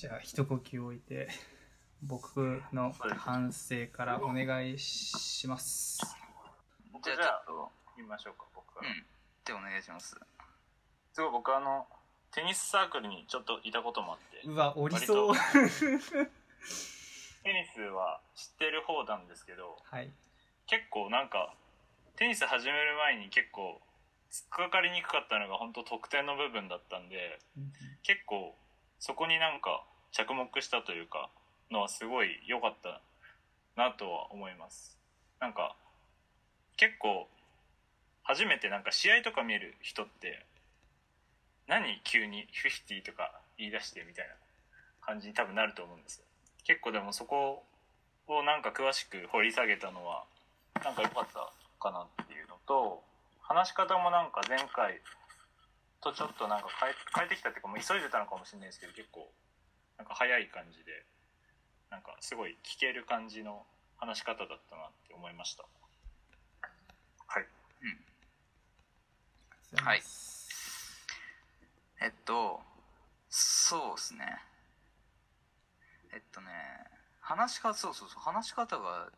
じゃあ一呼吸置いて僕の反省からお願いします。僕じゃあじゃあちょっと。言いましょうか僕から、うん。でお願いします。すごい僕あのテニスサークルにちょっといたこともあって。うわおりそう。テニスは知ってる方なんですけどはい。結構なんかテニス始める前に結構突っかかりにくかったのが本当得点の部分だったんで結構そこになんか着目したというかのはすごい良かったなとは思います。なんか結構初めてなんか試合とか見る人って何急に50とか言い出してみたいな感じに多分なると思うんですよ。結構でもそこをなんか詳しく掘り下げたのはなんか良かったかなっていうのと話し方もなんか前回とちょっとなんか変え変えてきたっていうかもう急いでたのかもしれないですけど結構なんか早い感じでなんかすごい聞ける感じの話し方だったなって思いました。はい。はい。えっとそうですね。えっとね話し方そうそうそう話し方が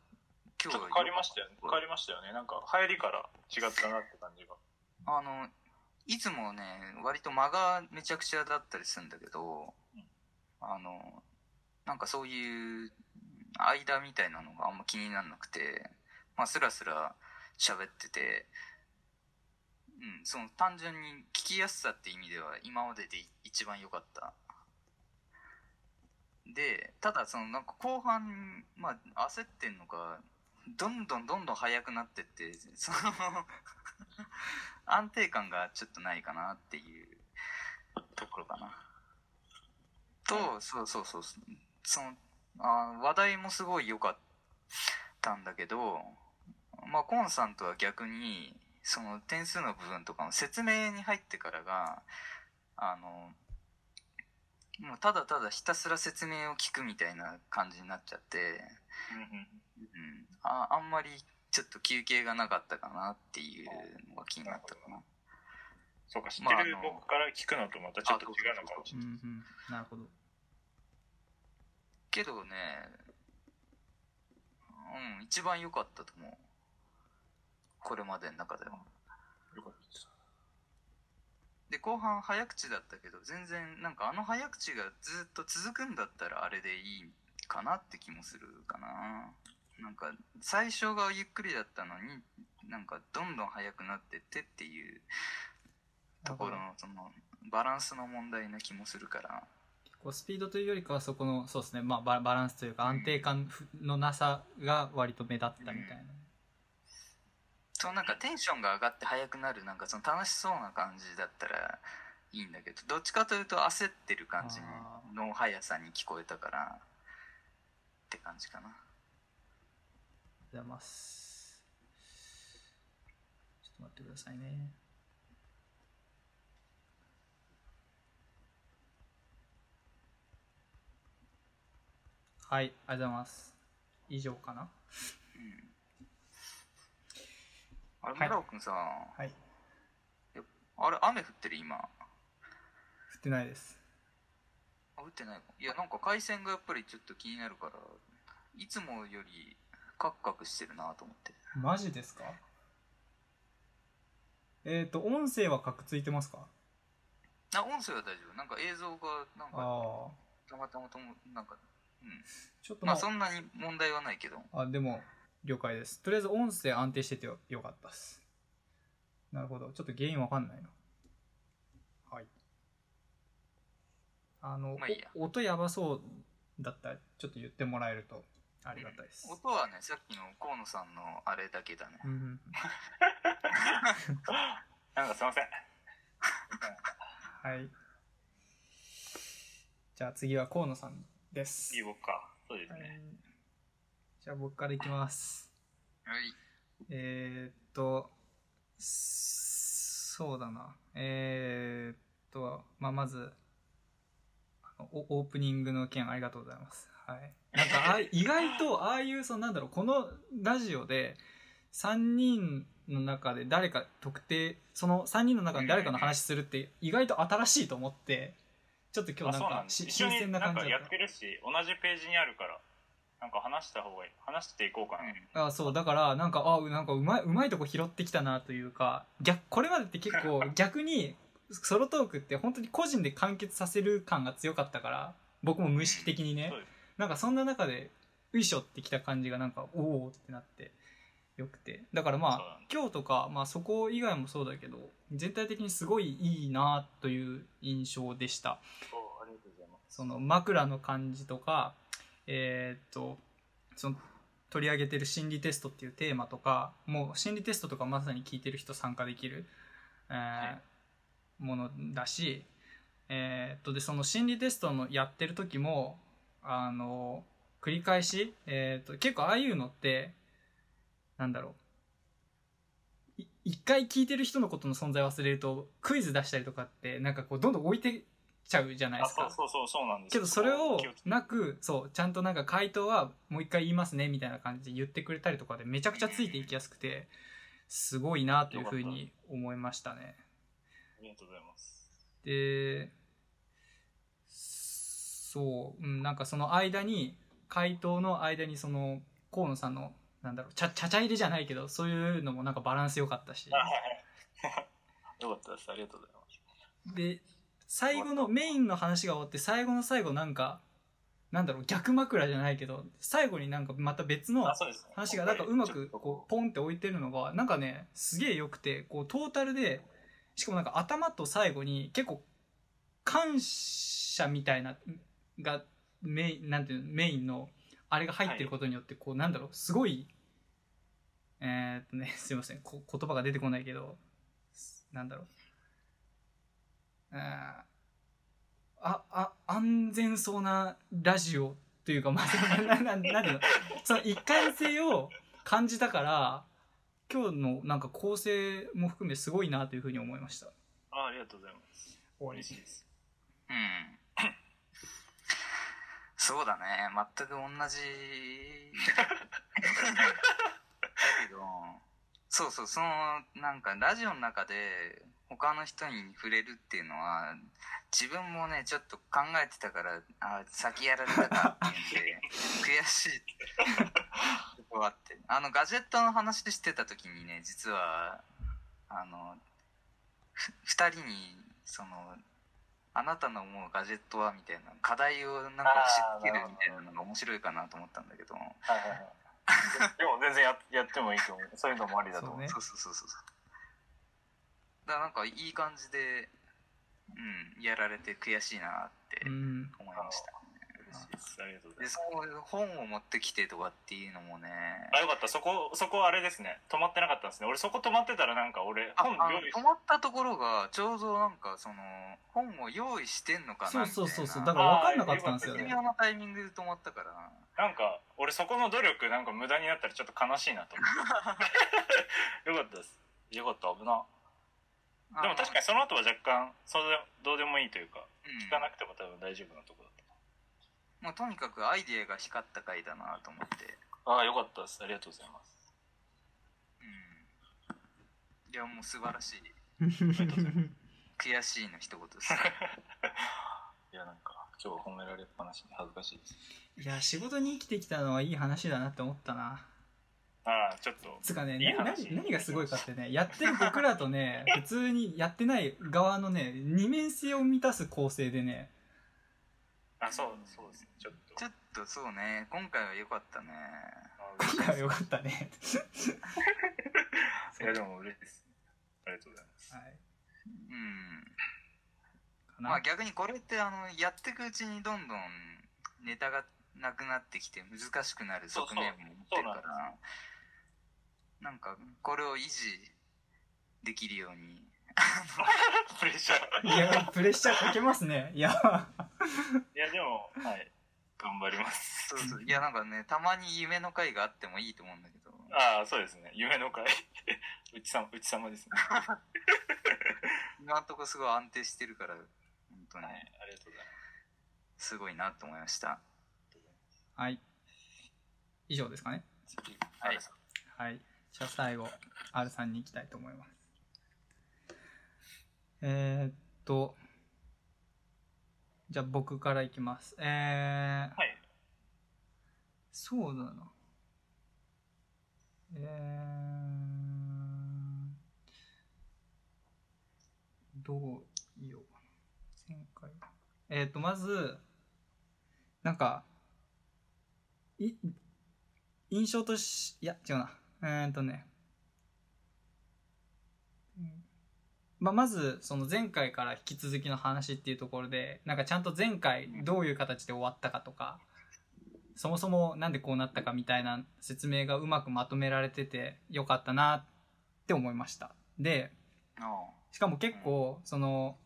今日変わりましたよね。変わりましたよね。なんか入りから違ったなって感じが。あのいつもね割と間がめちゃくちゃだったりするんだけどあのなんかそういう間みたいなのがあんま気にならなくてまあスラスラ喋っててうんその単純に聞きやすさって意味では今までで一番良かった。でただそのなんか後半まあ焦ってんのかどんどんどんどん速くなってってその 安定感がちょっとないかなっていうところかな。と、そうそうそう、その、あ話題もすごい良かったんだけど、まあ、コンさんとは逆に、その点数の部分とかの説明に入ってからが、あの、もうただただひたすら説明を聞くみたいな感じになっちゃって、うん、ああんまりちょっと休憩がなかったかなっていうのが気になったかな。そうか知ってる僕から聞くのとまたちょっと違うのかもしれないうんうんなるほどけどね、うん、一番良かったと思う。これまでの中では。よかったですで、後半早口だったけど、全然なんかあの早口がずっと続くんだったらあれでいいかなって気もするかな。なんか最初がゆっくりだったのに、なんかどんどん速くなってってっていうところのそのバランスの問題な気もするから。こうスピードというよりかはそこのそうですね、まあ、ババランスというか安定感のなさが割と目立ったみたいな、そうなんかテンションが上がって速くなるなんかその楽しそうな感じだったらいいんだけどどっちかというと焦ってる感じの速さに聞こえたからって感じかなございます。ちょっと待ってくださいね。はいありがとうございます。以上かな？あれはい村尾君さ、はい。あれ雨降ってる今。降ってないです。あ降ってないいやなんか回線がやっぱりちょっと気になるからいつもよりカクカクしてるなと思って。マジですか？えっ、と音声はカクついてますか？あ音声は大丈夫。なんか映像がなんかああたまたまともなんかうん。ちょっともうまあそんなに問題はないけど。あでも了解です。とりあえず音声安定しててよよかったです。なるほど。ちょっと原因わかんないな。はい。あの、まあいいや。お音やばそうだったらちょっと言ってもらえるとありがたいです、音はねさっきの河野さんのあれだけだね。うんうん なんかすいません。はい。じゃあ次は河野さんです。いい僕か。そうですはい。ね、じゃあ僕からいきます。はい。えー、っと、そうだな。えー、っと、まあ、まず、オープニングの件ありがとうございます。はい。なんかあ、意外と、ああいう、そのなんだろう、このラジオで、3人の中で誰か特定、その3人の中で誰かの話するって、意外と新しいと思って、ちょっと今日なんか新鮮な感じだっやってるし同じページにあるからなんか話した方がいい。話していこうかな、たあそうだからなんかあなんかうまいうまいとこ拾ってきたなというか逆これまでって結構 逆にソロトークって本当に個人で完結させる感が強かったから僕も無意識的にね。そうですなんかそんな中でういしょってきた感じがなんかおおってなってよくて。だからまあ今日とか、まあ、そこ以外もそうだけど全体的にすごいいいなという印象でした。ありがとうございます。その枕の感じとかえーっとその取り上げてる心理テストっていうテーマとかもう心理テストとかまさに聞いてる人参加できる、えーものだしえーっとでその心理テストのやってる時もあの繰り返し、えーっと結構ああいうのってなんだろう。い一回聞いてる人のことの存在を忘れるとクイズ出したりとかってなんかこうどんどん置いてっちゃうじゃないであすか。そうそうそうそうなんですけどそれをなくそうちゃんとなんか回答はもう一回言いますねみたいな感じで言ってくれたりとかでめちゃくちゃついていきやすくてすごいなというふうに思いましたね。ありがとうございます。でそう、うん、なんかその間に回答の間にその河野さんのなんだろうちゃちゃちゃ入れじゃないけどそういうのもなんかバランス良かったし。よかったです。ありがとうございます。で最後のメインの話が終わって最後の最後なんかなんだろう逆枕じゃないけど最後になんかまた別の話がなんかうまくこうポンって置いてるのがなんかねすげえ良くてこうトータルでしかもなんか頭と最後に結構感謝みたいながメインなんていうのメインのあれが入ってることによってこうなんだろうすごいえー、っとね すいませんこ言葉が出てこないけどなんだろう。あーああ安全そうなラジオというかまあななななんていうのその一貫性を感じたから今日のなんか構成も含めすごいなというふうに思いました。あありがとうございます。嬉しいです。うんそうだね。全く同じ。だけどそうそう。そのなんかラジオの中で他の人に触れるっていうのは自分もねちょっと考えてたからあ先やられたかっていうんで悔しい。とこあって。あのガジェットの話してた時にね実はあのふ2人にそのあなたの思うガジェットはみたいな課題をなんか押し付けるみたいなのが面白いかなと思ったんだけど。はいはいはい。でも 全然ややってもいいと思う。そういうのもありだと思う。そうね。そうそうそう。そうだからなんかいい感じでうんやられて悔しいなってうん思いました、嬉しいですありがとうございでます。そう本を持ってきてとかっていうのもね。あよかった。そこそこあれですね。止まってなかったんですね。俺そこ止まってたらなんか俺ああの本用意止まったところがちょうどなんかその本を用意してんのかなそうみたいな。そうそうそうだから分かんなかったんですよね。微妙なタイミングで止まったから。なんか俺そこの努力なんか無駄になったらちょっと悲しいなと思って。よかったです。よかった。危な。でも確かにその後は若干それどうでもいいというかに、聞かなくても多分大丈夫なとこだっうん、もうとにかくアイデアが光った回だなと思って。たああよかったです。ありがとうございます。うん。いやもう素晴らしい。ありがとうございます。悔しいの一言です。いやなんか今日褒められっぱなしで恥ずかしいです。いや仕事に生きてきたのはいい話だなって思ったな。ああちょっとつうかねいい何何がすごいかってねやってる僕らとね普通にやってない側のね二面性を満たす構成でねあそうそうですねちょっと。ちょっとそうね今回は良かったね。あ今回は良かったね。いやでも嬉しいです。ありがとうございます。はい。うん。まあ逆にこれってあのやっていくうちにどんどんネタがなくなってきて難しくなる側面も持ってるかそうそうらなんかこれを維持できるように プレッシャー。いやプレッシャーかけますね。いやいやでもはい。頑張ります。そうそう。いやなんかねたまに夢の回があってもいいと思うんだけど。ああそうですね。夢の会うちさうち様ですね。は今のところすごい安定してるから本当に。いありがとうございます。すごいなと思いました。はい。以上ですかね。次。はい。はい。じゃあ最後 R さんに行きたいと思います。えー、っとじゃあ僕からいきます。えー、はいそうだな。えー、どう言おうかな。前回。えっ、と、まず、なんか、い、印象とし、いや、違うな。えーっとね。うんまあ、まず、その前回から引き続きの話っていうところで、なんかちゃんと前回どういう形で終わったかとか、そもそもなんでこうなったかみたいな説明がうまくまとめられててよかったなって思いました。で、あしかも結構、その、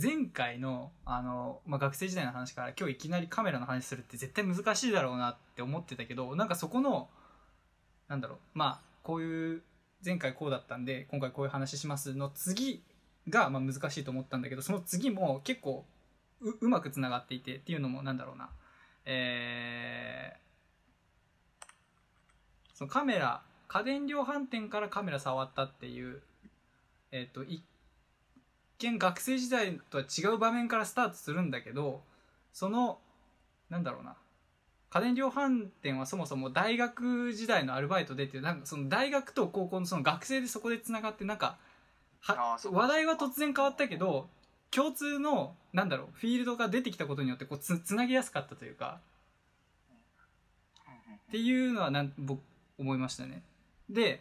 前回の、あの、まあ、学生時代の話から今日いきなりカメラの話するって絶対難しいだろうなって思ってたけど、なんかそこの、なんだろう、まあ、こういう、前回こうだったんで、今回こういう話しますの次が、まあ、難しいと思ったんだけど、その次も結構う、うまくつながっていて、っていうのもなんだろうな、えー、そのカメラ、家電量販店からカメラ触ったっていう、えっ、と、一見学生時代とは違う場面からスタートするんだけど、その、なんだろうな、家電量販店はそもそも大学時代のアルバイトでっていう、なんかその大学と高校のその学生でそこで繋がって、なんか、は話題は突然変わったけど、共通の、なんだろう、フィールドが出てきたことによって、こうつ、つなげやすかったというか、っていうのはなん僕思いましたね。で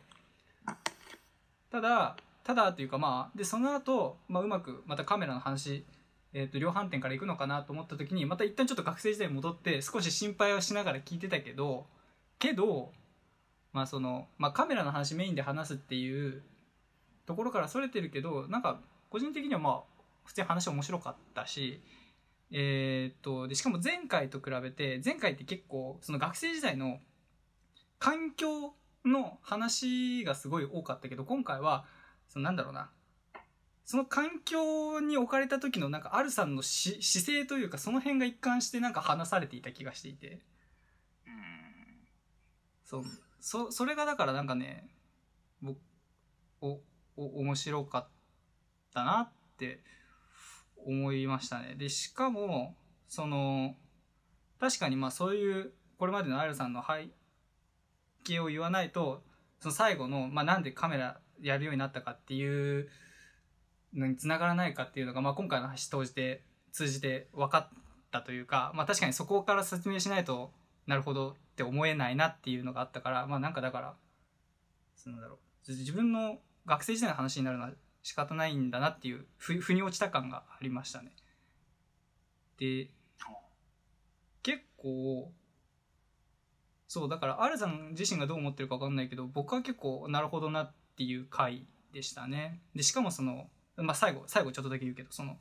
ただただというかまあでその後、まあうまくまたカメラの話えー、と量販店から行くのかなと思った時にまた一旦ちょっと学生時代に戻って少し心配はしながら聞いてたけどけどまあその、まあ、カメラの話メインで話すっていうところからそれてるけどなんか個人的にはまあ普通に話面白かったしえー、とでしかも前回と比べて前回って結構その学生時代の環境の話がすごい多かったけど今回はそのなんだろうなその環境に置かれた時のなんかアルさんのし姿勢というかその辺が一貫してなんか話されていた気がしていて。うん。そう。そそれがだからなんかね僕面白かったなって思いましたね。でしかもその確かにまあそういうこれまでのアルさんの背景を言わないとその最後の、まあ、なんでカメラやるようになったかっていうのに繋がらないかっていうのが、まあ、今回の話通じて通じて分かったというか、まあ、確かにそこから説明しないとなるほどって思えないなっていうのがあったからまあなんかだからそのだろう自分の学生時代の話になるのは仕方ないんだなっていうふ腑に落ちた感がありましたね。で結構そうだからアルさん自身がどう思ってるか分かんないけど僕は結構なるほどなっていう回でしたね。でしかもそのまあ最後最後ちょっとだけ言うけどその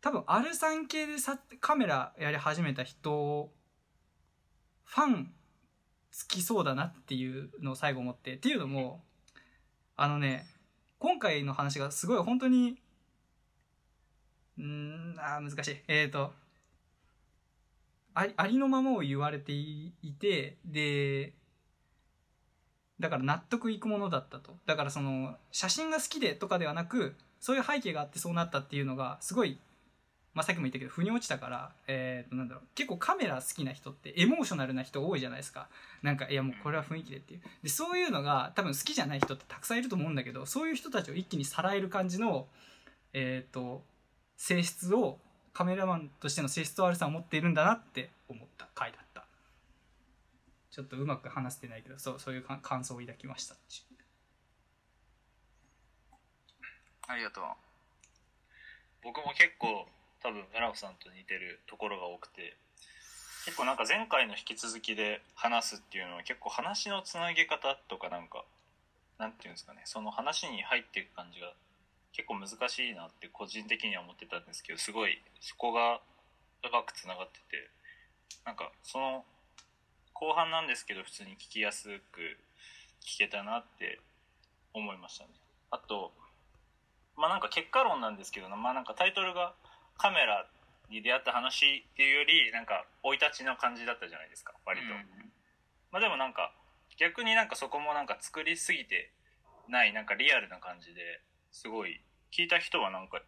多分アルさん系でさカメラやり始めた人ファンつきそうだなっていうのを最後思ってっていうのもあのね今回の話がすごい本当にんあー難しい。えっ、ー、とありありのままを言われていてでだから納得いくものだったと。だからその写真が好きでとかではなくそういう背景があってそうなったっていうのがすごい、まあ、さっきも言ったけど腑に落ちたから、えー、となんだろう結構カメラ好きな人ってエモーショナルな人多いじゃないですか。なんかいやもうこれは雰囲気でっていう。でそういうのが多分好きじゃない人ってたくさんいると思うんだけどそういう人たちを一気にさらえる感じのえっ、と性質をカメラマンとしての性質をアルさんは持っているんだなって思った。回だった。ちょっとうまく話せてないけどそうそういう感想を抱きましたありがとう。僕も結構多分村子さんと似てるところが多くて結構なんか前回の引き続きで話すっていうのは結構話のつなげ方とかなんかなんていうんですかねその話に入っていく感じが結構難しいなって個人的には思ってたんですけどすごいそこがうまくつながっててなんかその後半なんですけど普通に聞きやすく聞けたなって思いましたね。あとまあなんか結果論なんですけどまあなんかタイトルがカメラに出会った話っていうよりなんか生い立ちの感じだったじゃないですか割と、まあでもなんか逆になんかそこもなんか作りすぎてないなんかリアルな感じですごい聞いた人はなんか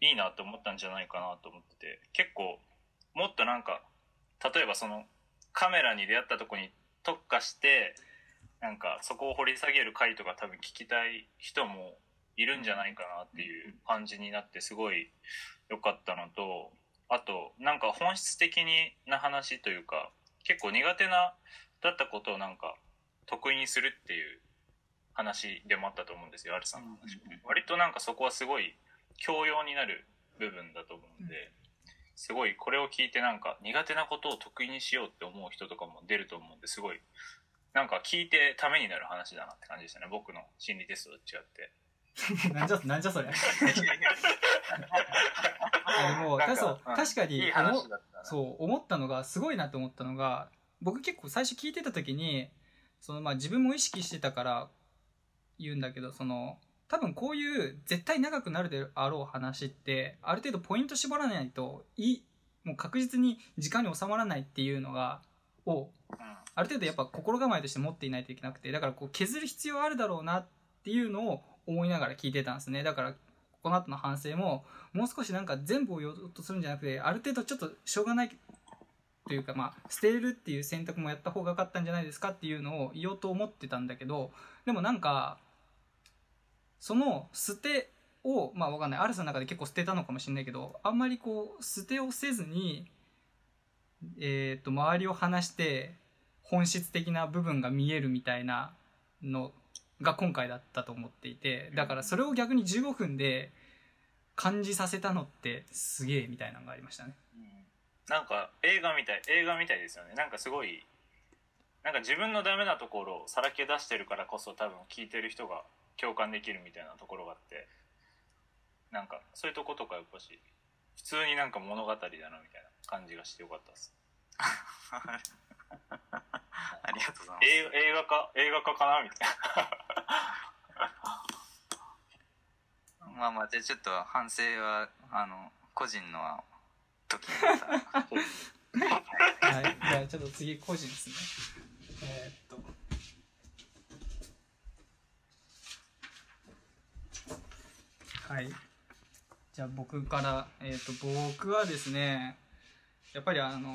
いいなって思ったんじゃないかなと思ってて結構もっとなんか例えばそのカメラに出会ったとこに特化してなんかそこを掘り下げる回とか多分聞きたい人もいるんじゃないかなっていう感じになってすごい良かったのとあとなんか本質的にな話というか結構苦手なだったことをなんか得意にするっていう話でもあったと思うんですよアルさんの話も割となんかそこはすごい教養になる部分だと思うんで、すごいこれを聞いてなんか苦手なことを得意にしようって思う人とかも出ると思うんですごいなんか聞いてためになる話だなって感じでしたね僕の心理テストと違って なんじゃなんじゃそれ もそううん。確かにいい話だったな。そう思ったのがすごいなと思ったのが僕結構最初聞いてた時にそのまあ自分も意識してたから言うんだけどその多分こういう絶対長くなるであろう話ってある程度ポイント絞らないといいもう確実に時間に収まらないっていうのがをある程度やっぱ心構えとして持っていないといけなくてだからこう削る必要あるだろうなっていうのを思いながら聞いてたんですね。だからこの後の反省ももう少しなんか全部を言おうとするんじゃなくてある程度ちょっとしょうがないというかまあ捨てるっていう選択もやった方が良かったんじゃないですかっていうのを言おうと思ってたんだけどでもなんかその捨てをまあわかんない。アルスの中で結構捨てたのかもしれないけどあんまりこう捨てをせずにえー、と周りを話して本質的な部分が見えるみたいなのが今回だったと思っていてだからそれを逆に15分で感じさせたのってすげえみたいなのがありましたね。なんか映画みたい映画みたいですよね。なんかすごいなんか自分のダメなところをさらけ出してるからこそ多分聞いてる人が共感できるみたいなところがあってなんかそういうとことかやっぱし普通になんか物語だなみたいな感じがしてよかったです ありがとうございます映映画化映画化かなみたいまあまあじゃあちょっと反省はあの個人のは時にまたはい、じゃあちょっと次個人ですね。えーっと。はい。じゃあ僕から、えーっと、僕はですね、やっぱりあの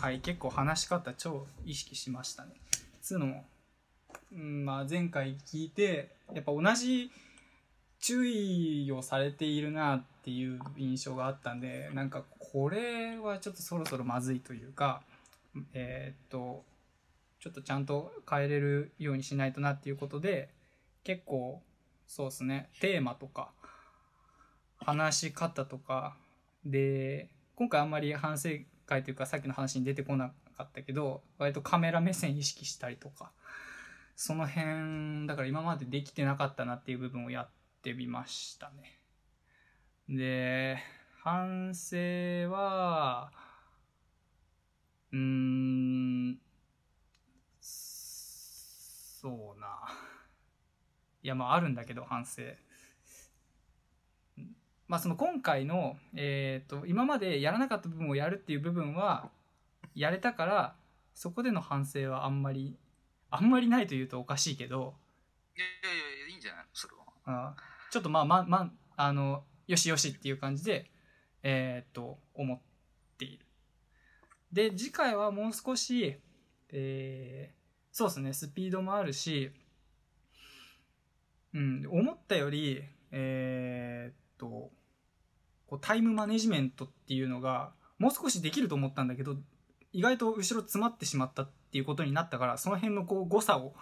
はい、結構話し方超意識しましたね。つうのも、うん、まあ前回聞いて、やっぱ同じ注意をされているなっていう印象があったんでなんかこれはちょっとそろそろまずいというかえーっとちょっとちゃんと変えれるようにしないとなっていうことで結構そうですねテーマとか話し方とかで今回あんまり反省会というかさっきの話に出てこなかったけど割とカメラ目線意識したりとかその辺だから今までできてなかったなっていう部分をやってみましたね。で、反省は、うーん、そうな。いや、まああるんだけど、反省。まあその今回の、えっ、と、今までやらなかった部分をやるっていう部分は、やれたから、そこでの反省はあんまり、あんまりないと言うとおかしいけど、いやいやいやいいんじゃないの？それは。あちょっとまあまあまああのよしよしっていう感じでえーっと思っている。で次回はもう少しえーそうですねスピードもあるしうん思ったよりえーっとこうタイムマネジメントっていうのがもう少しできると思ったんだけど意外と後ろ詰まってしまったっていうことになったからその辺のこう誤差を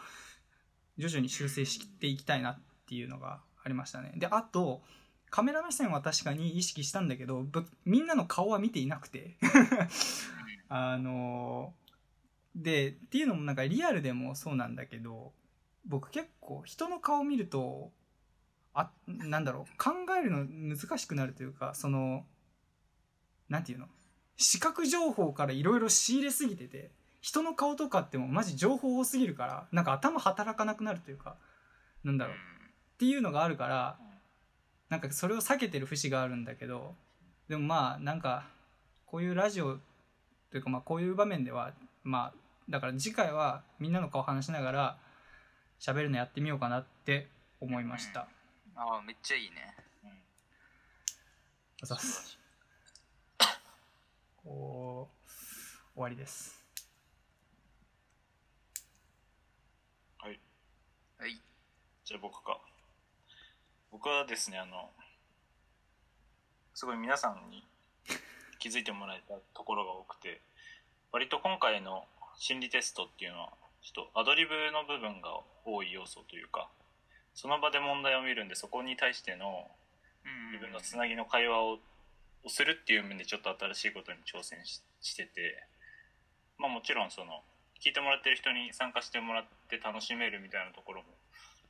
徐々に修正していきたいなっていうのがありましたね。で、あと、カメラ目線は確かに意識したんだけど、みんなの顔は見ていなくて。あので、っていうのもなんかリアルでもそうなんだけど、僕結構人の顔見ると、あ、なんだろう、考えるの難しくなるというか、その、なんていうの？視覚情報からいろいろ仕入れすぎてて、人の顔とかってもマジ情報多すぎるからなんか頭働かなくなるというかなんだろう。っていうのがあるからなんかそれを避けてる節があるんだけどでもまあなんかこういうラジオというかまあこういう場面ではまあだから次回はみんなの顔話しながら喋るのやってみようかなって思いました。ああめっちゃいいね。うん。あざっす。こう終わりです。はい。はい。じゃあ僕か。僕はですねあのすごい皆さんに気づいてもらえたところが多くて割と今回の心理テストっていうのはちょっとアドリブの部分が多い要素というかその場で問題を見るんでそこに対しての自分のつなぎの会話ををするっていう面でちょっと新しいことに挑戦ししててまあもちろんその聞いてもらってる人に参加してもらって楽しめるみたいなところも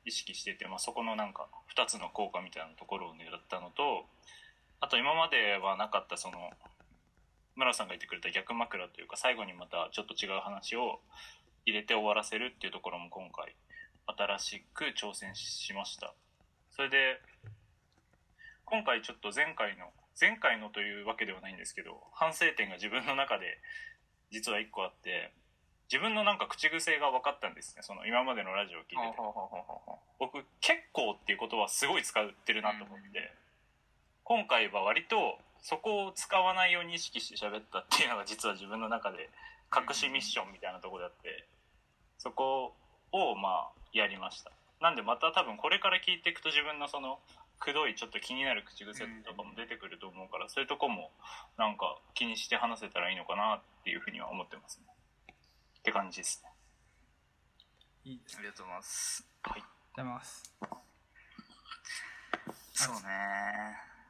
意識してて、まあ、そこのなんか2つの効果みたいなところを狙ったのとあと今まではなかったその村さんが言ってくれた逆枕というか最後にまたちょっと違う話を入れて終わらせるっていうところも今回新しく挑戦しました。それで今回ちょっと前回の前回のというわけではないんですけど反省点が自分の中で実は1個あって自分のなんか口癖が分かったんですね。その今までのラジオを聞いてて。僕「結構」っていう言葉はすごい使ってるなと思って。今回は割とそこを使わないように意識して喋ったっていうのが実は自分の中で隠しミッションみたいなところであってそこをまあやりました。なんでまた多分これから聞いていくと自分のそのくどいちょっと気になる口癖とかも出てくると思うからそういうとこもなんか気にして話せたらいいのかなっていうふうには思ってますね。って感じですね。いいありがとうございます。ありがとうございます。そうね。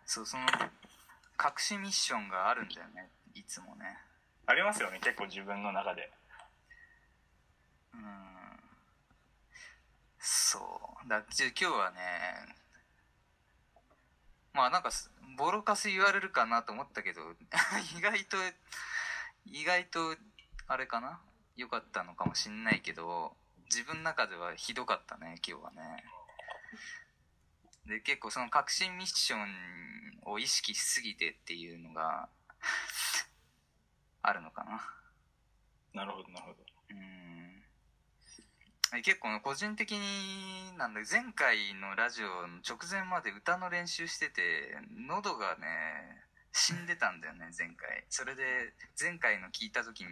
そうその隠しミッションがあるんだよね。いつもね。ありますよね結構自分の中で。うんそう。だ今日はねまあなんかすボロカス言われるかなと思ったけど 意外と意外とあれかな？良かったのかもしんないけど自分の中ではひどかったね今日はね。で結構その革新ミッションを意識しすぎてっていうのがあるのかな。なるほどなるほど。うん。え結構個人的になんだ前回のラジオの直前まで歌の練習してて喉がね死んでたんだよね 前回。それで前回の聞いた時に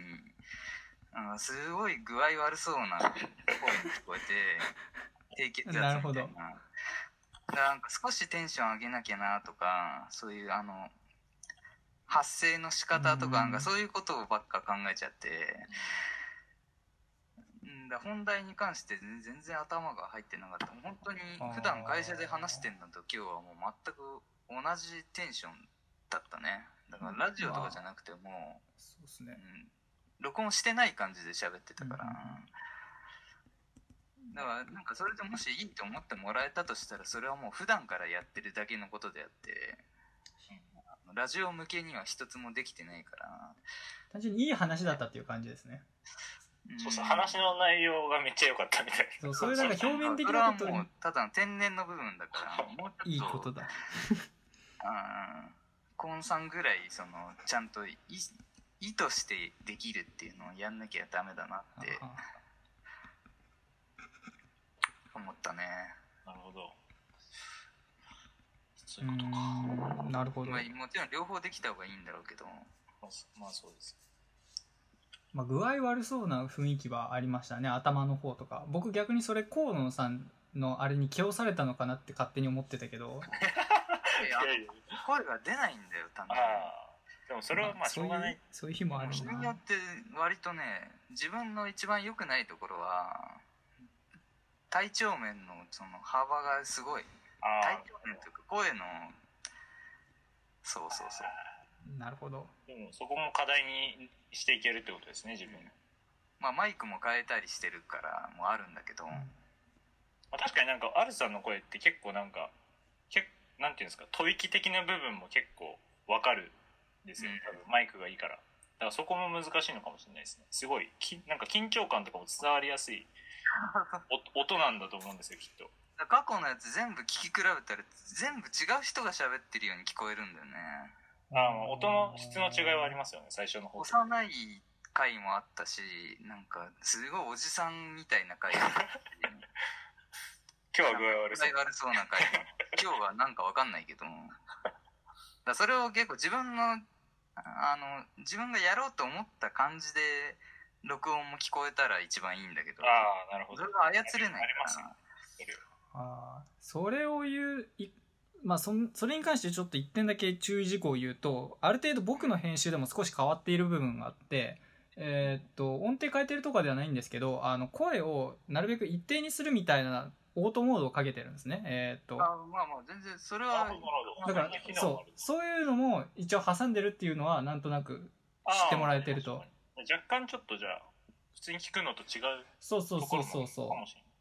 あのすごい具合悪そうな声に聞こえて 低血圧みたいな。ななんか少しテンション上げなきゃなとかそういうあの発声の仕方とかなんかそういうことばっか考えちゃってうんだ本題に関して全全然頭が入ってなかった。本当に普段会社で話してんのと今日はもう全く同じテンションだったね。だからラジオとかじゃなくても、そうですね。うん、録音してない感じで喋ってたから、だからなんかそれでもしいいと思ってもらえたとしたらそれはもう普段からやってるだけのことであってラジオ向けには一つもできてないから、単純にいい話だったっていう感じですね。んそうそう話の内容がめっちゃ良かったみたい。そうそういうなんか表面的それはなことにもうただの天然の部分だから もうちょっといいことだ。うんコンさんぐらいそのちゃんとい意図してできるっていうのをやんなきゃダメだなってあ思ったね。なるほど。そうういうことか。なるほど、まあ、もちろん両方できた方がいいんだろうけど。まあそうですまあ、具合悪そうな雰囲気はありましたね。頭の方とか。僕逆にそれ河野さんのあれに気をされたのかなって勝手に思ってたけど。いや声が出ないんだよ単あ純でもそれはまあしょうがない。そういうそういう日もあるな。人によって割とね自分の一番良くないところは体調面のその幅がすごい。あ。体調面というか声のそうそうそうなるほど。あでもそこも課題にしていけるってことですね自分。のまあマイクも変えたりしてるからもあるんだけど、まあ、確かになんかアルさんの声って結構なんかけなんていうんですか吐息的な部分も結構わかるんですよ。うん。多分マイクがいいから。だからそこも難しいのかもしれないですね。すごいきなんか緊張感とかも伝わりやすい。お音なんだと思うんですよきっと。過去のやつ全部聞き比べたら全部違う人が喋ってるように聞こえるんだよねああまあ音の質の違いはありますよね最初の方と幼い回もあったしなんかすごいおじさんみたいな回 今日は具合悪そう。具合悪そうな回も。今日はなんかわかんないけどらそれを結構自分のあの自分がやろうと思った感じで録音も聞こえたら一番いいんだけど。ああなるほど。それが操れないありますねからそれは。ああそれを言ういまあそんそれに関してちょっと一点だけ注意事項を言うとある程度僕の編集でも少し変わっている部分があってえーっと音程変えてるとかではないんですけどあの声をなるべく一定にするみたいなオートモードをかけてるんですね。えーっと。あまあまあ全然それはだからそう。そういうのも一応挟んでるっていうのはなんとなく知ってもらえてると。若干ちょっとじゃあ普通に聞くのと違うそうそうそうそうそう。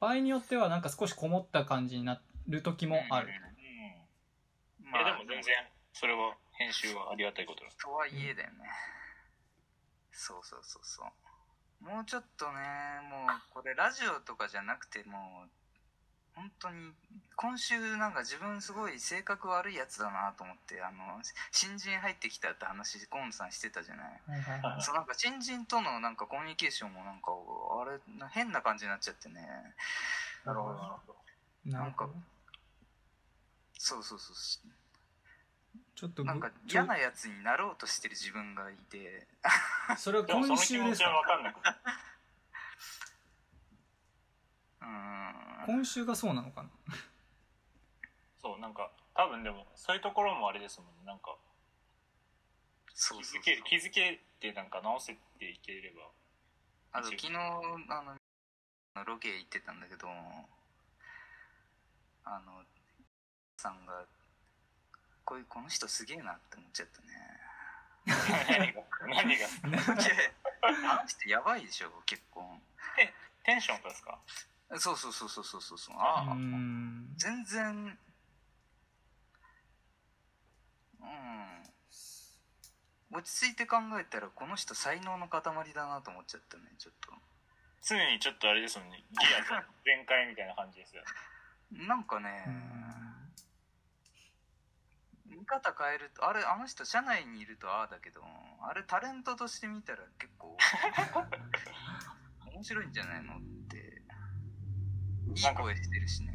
場合によってはなんか少しこもった感じになる時もある、まあ。いやでも全然それは編集はありがたいことだ。とはいえだよね、そうそうそうそう。もうちょっとねもうこれラジオとかじゃなくてもう本当に今週なんか自分すごい性格悪いやつだなと思ってあの新人入ってきたって話ゴンさんしてたじゃない。はいはい。はいそうなんか新人とのなんかコミュニケーションもなんかあれな変な感じになっちゃってね。なるほど。なるほどなるほど。そうそうそうちょっとなんか嫌なやつになろうとしてる自分がいて。それは今週ですか？分かんなくてうーん。今週がそうなのかな？そうなんか多分でもそういうところもあれですもんね。なんかそうそうそう。気づけ気づけてなんか直せていければ。あと昨日あのロケ行ってたんだけどあのさんがこういうこの人すげえなって思っちゃったね。何が？何が？あの人やばいでしょ結婚テンションがですか？そうそうそうそうそうそうそう。あうあ、ん全然うん。落ち着いて考えたらこの人才能の塊だなと思っちゃったねちょっと。常にちょっとあれですもんね。ギア全開みたいな感じですよなんかね、方変えるとあれあの人社内にいるとああだけどあれタレントとして見たら結構面白いんじゃないのっていい声してるしね。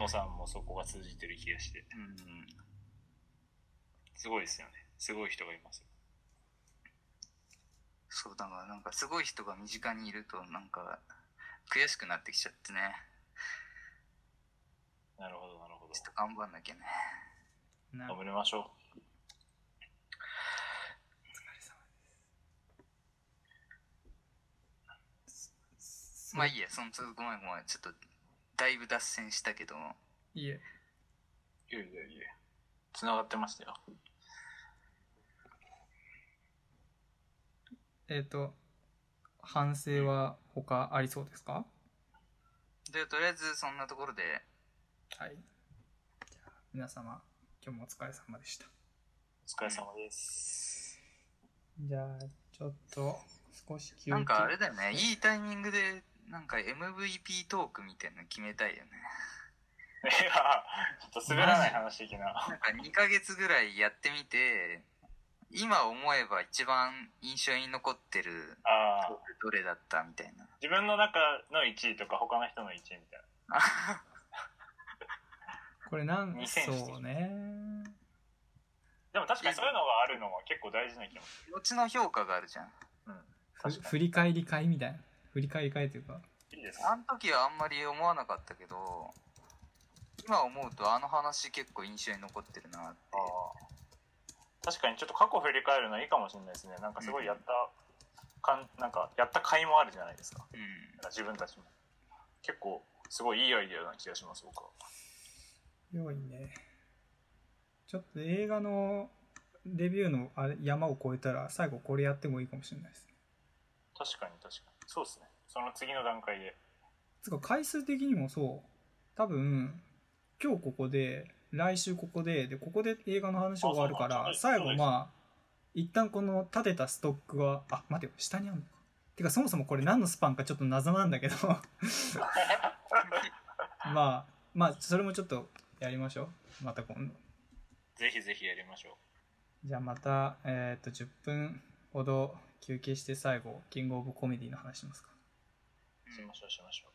野さんもそこが通じてる気がして。うん。すごいですよね。すごい人がいますよ。そうだからなんかすごい人が身近にいるとなんか悔しくなってきちゃってね。なるほどなるほど。ちょっと頑張んなきゃね。な頑張りましょまあいいやそのちょっとごめんごめんちょっとだいぶ脱線したけどいえ。ういやいやいやつながってましたよ。えっ、と反省は他ありそうですか？でとりあえずそんなところで。はい。じゃあ皆様今日もお疲れ様でした。お疲れ様です。じゃあちょっと少し休憩。なんかあれだよね。いいタイミングでなんか MVP トークみたいなの決めたいよね。いやちょっと滑らない話的な。なんか2ヶ月ぐらいやってみて今思えば一番印象に残ってるああトークどれだったみたいな。自分の中の1位とか他の人の1位みたいな これなんそうね。でも確かにそういうのがあるのは結構大事な気もする。どっちの評価があるじゃん。うん。ふ確かに。振り返り会みたいな。振り返り会というか。いいですあの時はあんまり思わなかったけど今思うとあの話結構印象に残ってるなって。ああ。確かにちょっと過去振り返るのはいいかもしれないですね。なんかすごいやった、かんなんかやった甲斐もあるじゃないですか。うん。自分たちも。結構すごいいいアイデアな気がします僕は良いね。ちょっと映画のレビューのあれ山を越えたら最後これやってもいいかもしれないです確かに確かに。そうですね。その次の段階で。つうか回数的にもそう。多分今日ここで来週ここででここで映画の話終わるから最後まあ一旦この立てたストックがあ待てよ。下にあるのか。てかそもそもこれ何のスパンかちょっと謎なんだけど。まあまあそれもちょっとやりましょう。また今度。ぜひぜひやりましょう。じゃあまたえっ、と10分ほど休憩して最後キングオブコメディの話しますか。しましょうしましょう